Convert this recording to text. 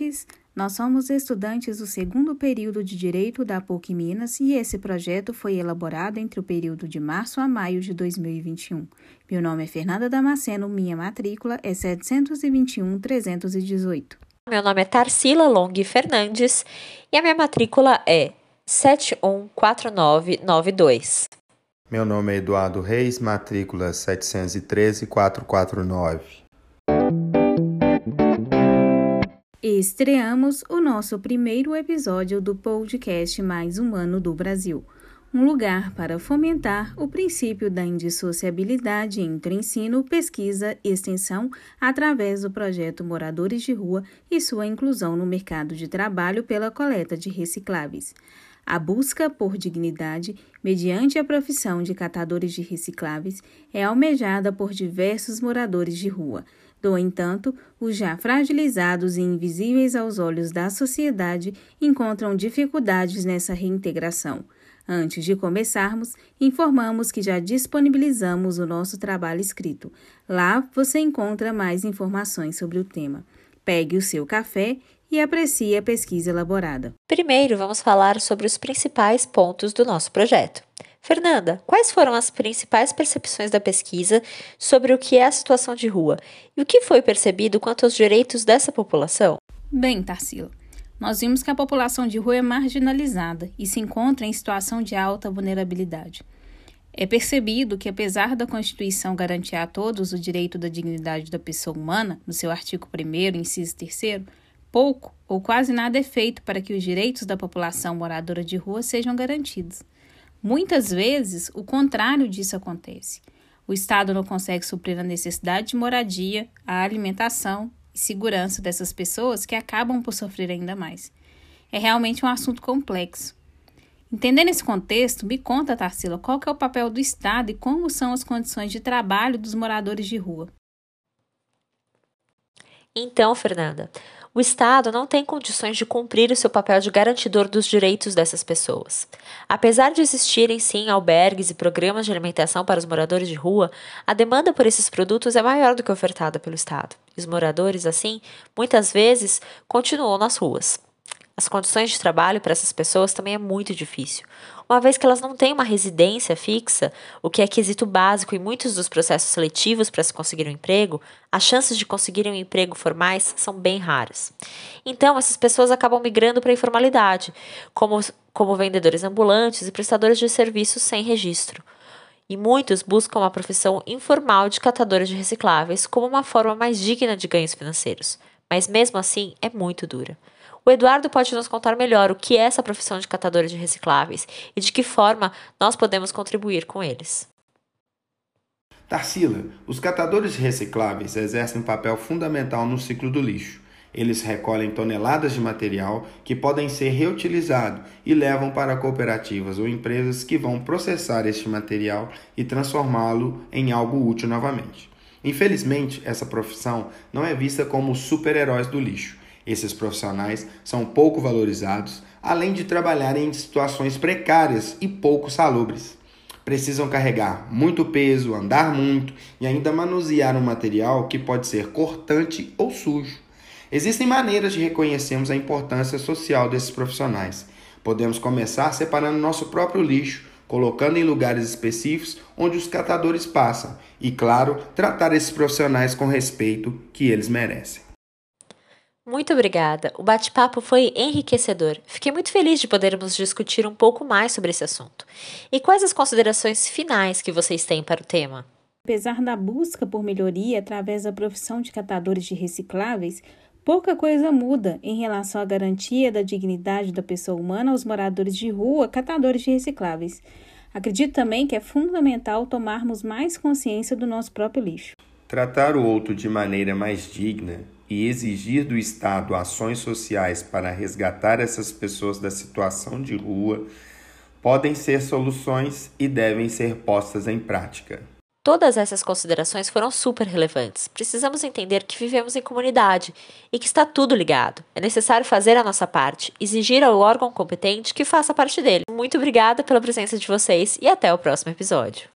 ouvintes! Nós somos estudantes do segundo período de Direito da PUC Minas e esse projeto foi elaborado entre o período de março a maio de 2021. Meu nome é Fernanda Damasceno, minha matrícula é 721-318. Meu nome é Tarsila Long Fernandes e a minha matrícula é 714992. Meu nome é Eduardo Reis, matrícula 713-449. Estreamos o nosso primeiro episódio do podcast mais humano do Brasil, um lugar para fomentar o princípio da indissociabilidade entre ensino, pesquisa e extensão através do projeto Moradores de Rua e sua inclusão no mercado de trabalho pela coleta de recicláveis. A busca por dignidade, mediante a profissão de catadores de recicláveis, é almejada por diversos moradores de rua no entanto, os já fragilizados e invisíveis aos olhos da sociedade encontram dificuldades nessa reintegração. Antes de começarmos, informamos que já disponibilizamos o nosso trabalho escrito. Lá você encontra mais informações sobre o tema. Pegue o seu café e aprecie a pesquisa elaborada. Primeiro, vamos falar sobre os principais pontos do nosso projeto. Fernanda, quais foram as principais percepções da pesquisa sobre o que é a situação de rua e o que foi percebido quanto aos direitos dessa população? Bem, Tarsila, nós vimos que a população de rua é marginalizada e se encontra em situação de alta vulnerabilidade. É percebido que, apesar da Constituição garantir a todos o direito da dignidade da pessoa humana, no seu artigo 1, inciso 3, pouco ou quase nada é feito para que os direitos da população moradora de rua sejam garantidos. Muitas vezes, o contrário disso acontece. O Estado não consegue suprir a necessidade de moradia, a alimentação e segurança dessas pessoas que acabam por sofrer ainda mais. É realmente um assunto complexo. Entendendo esse contexto, me conta, Tarsila, qual é o papel do Estado e como são as condições de trabalho dos moradores de rua. Então, Fernanda, o Estado não tem condições de cumprir o seu papel de garantidor dos direitos dessas pessoas. Apesar de existirem, sim, albergues e programas de alimentação para os moradores de rua, a demanda por esses produtos é maior do que ofertada pelo Estado. E os moradores, assim, muitas vezes continuam nas ruas. As condições de trabalho para essas pessoas também é muito difícil, uma vez que elas não têm uma residência fixa, o que é quesito básico em muitos dos processos seletivos para se conseguir um emprego, as chances de conseguirem um emprego formais são bem raras. Então, essas pessoas acabam migrando para a informalidade, como, como vendedores ambulantes e prestadores de serviços sem registro. E muitos buscam a profissão informal de catadores de recicláveis como uma forma mais digna de ganhos financeiros, mas mesmo assim é muito dura. O Eduardo pode nos contar melhor o que é essa profissão de catadores de recicláveis e de que forma nós podemos contribuir com eles. Tarsila, os catadores de recicláveis exercem um papel fundamental no ciclo do lixo. Eles recolhem toneladas de material que podem ser reutilizados e levam para cooperativas ou empresas que vão processar este material e transformá-lo em algo útil novamente. Infelizmente, essa profissão não é vista como super-heróis do lixo. Esses profissionais são pouco valorizados, além de trabalharem em situações precárias e pouco salubres. Precisam carregar muito peso, andar muito e ainda manusear um material que pode ser cortante ou sujo. Existem maneiras de reconhecermos a importância social desses profissionais. Podemos começar separando nosso próprio lixo, colocando em lugares específicos onde os catadores passam e, claro, tratar esses profissionais com respeito que eles merecem. Muito obrigada. O bate-papo foi enriquecedor. Fiquei muito feliz de podermos discutir um pouco mais sobre esse assunto. E quais as considerações finais que vocês têm para o tema? Apesar da busca por melhoria através da profissão de catadores de recicláveis, pouca coisa muda em relação à garantia da dignidade da pessoa humana aos moradores de rua, catadores de recicláveis. Acredito também que é fundamental tomarmos mais consciência do nosso próprio lixo. Tratar o outro de maneira mais digna e exigir do Estado ações sociais para resgatar essas pessoas da situação de rua podem ser soluções e devem ser postas em prática. Todas essas considerações foram super relevantes. Precisamos entender que vivemos em comunidade e que está tudo ligado. É necessário fazer a nossa parte, exigir ao órgão competente que faça parte dele. Muito obrigada pela presença de vocês e até o próximo episódio.